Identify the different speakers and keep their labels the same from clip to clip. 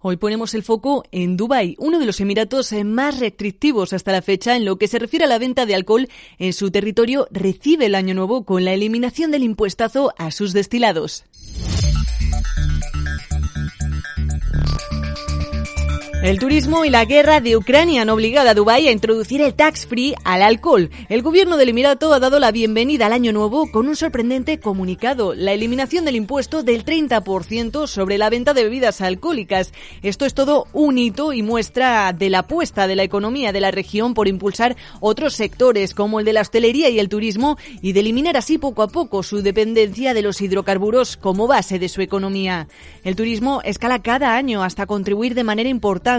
Speaker 1: Hoy ponemos el foco en Dubái, uno de los emiratos más restrictivos hasta la fecha en lo que se refiere a la venta de alcohol en su territorio, recibe el año nuevo con la eliminación del impuestazo a sus destilados. El turismo y la guerra de Ucrania han obligado a Dubái a introducir el tax free al alcohol. El gobierno del Emirato ha dado la bienvenida al año nuevo con un sorprendente comunicado, la eliminación del impuesto del 30% sobre la venta de bebidas alcohólicas. Esto es todo un hito y muestra de la apuesta de la economía de la región por impulsar otros sectores como el de la hostelería y el turismo y de eliminar así poco a poco su dependencia de los hidrocarburos como base de su economía. El turismo escala cada año hasta contribuir de manera importante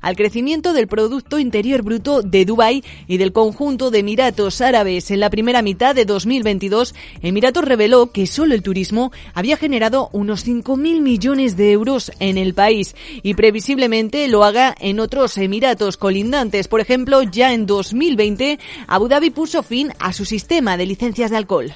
Speaker 1: al crecimiento del Producto Interior Bruto de Dubái y del conjunto de Emiratos Árabes. En la primera mitad de 2022, Emiratos reveló que solo el turismo había generado unos 5.000 millones de euros en el país y previsiblemente lo haga en otros Emiratos colindantes. Por ejemplo, ya en 2020, Abu Dhabi puso fin a su sistema de licencias de alcohol.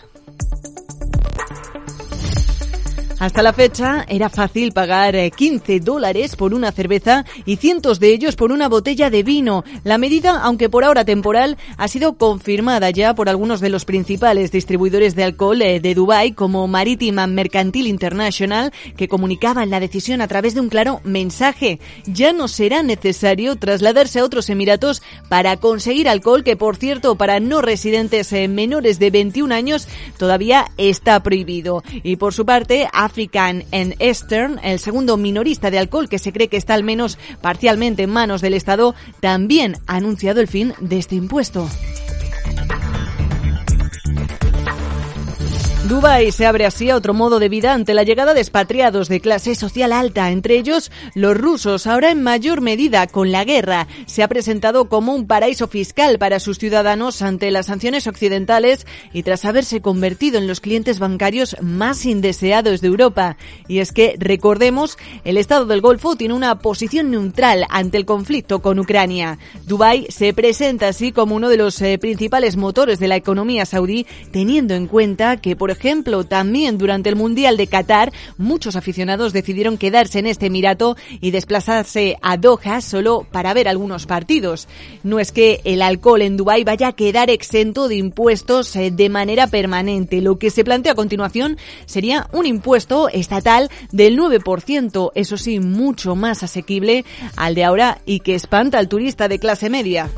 Speaker 1: Hasta la fecha era fácil pagar 15 eh, dólares por una cerveza y cientos de ellos por una botella de vino. La medida, aunque por ahora temporal, ha sido confirmada ya por algunos de los principales distribuidores de alcohol eh, de Dubái, como Marítima Mercantil International, que comunicaban la decisión a través de un claro mensaje. Ya no será necesario trasladarse a otros Emiratos para conseguir alcohol, que por cierto, para no residentes eh, menores de 21 años todavía está prohibido. Y por su parte, African and Eastern, el segundo minorista de alcohol que se cree que está al menos parcialmente en manos del Estado, también ha anunciado el fin de este impuesto. Dubái se abre así a otro modo de vida ante la llegada de expatriados de clase social alta, entre ellos los rusos, ahora en mayor medida con la guerra. Se ha presentado como un paraíso fiscal para sus ciudadanos ante las sanciones occidentales y tras haberse convertido en los clientes bancarios más indeseados de Europa. Y es que, recordemos, el Estado del Golfo tiene una posición neutral ante el conflicto con Ucrania. Dubái se presenta así como uno de los eh, principales motores de la economía saudí, teniendo en cuenta que, por ejemplo, ejemplo, también durante el Mundial de Qatar, muchos aficionados decidieron quedarse en este Emirato y desplazarse a Doha solo para ver algunos partidos. No es que el alcohol en Dubái vaya a quedar exento de impuestos eh, de manera permanente. Lo que se plantea a continuación sería un impuesto estatal del 9%, eso sí, mucho más asequible al de ahora y que espanta al turista de clase media.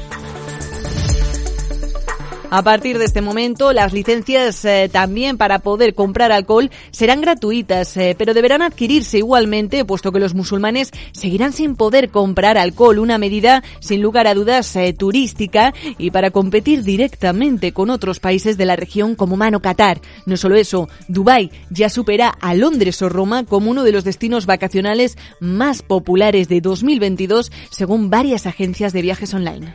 Speaker 1: A partir de este momento, las licencias eh, también para poder comprar alcohol serán gratuitas, eh, pero deberán adquirirse igualmente, puesto que los musulmanes seguirán sin poder comprar alcohol, una medida sin lugar a dudas eh, turística y para competir directamente con otros países de la región como Mano Qatar. No solo eso, Dubái ya supera a Londres o Roma como uno de los destinos vacacionales más populares de 2022, según varias agencias de viajes online.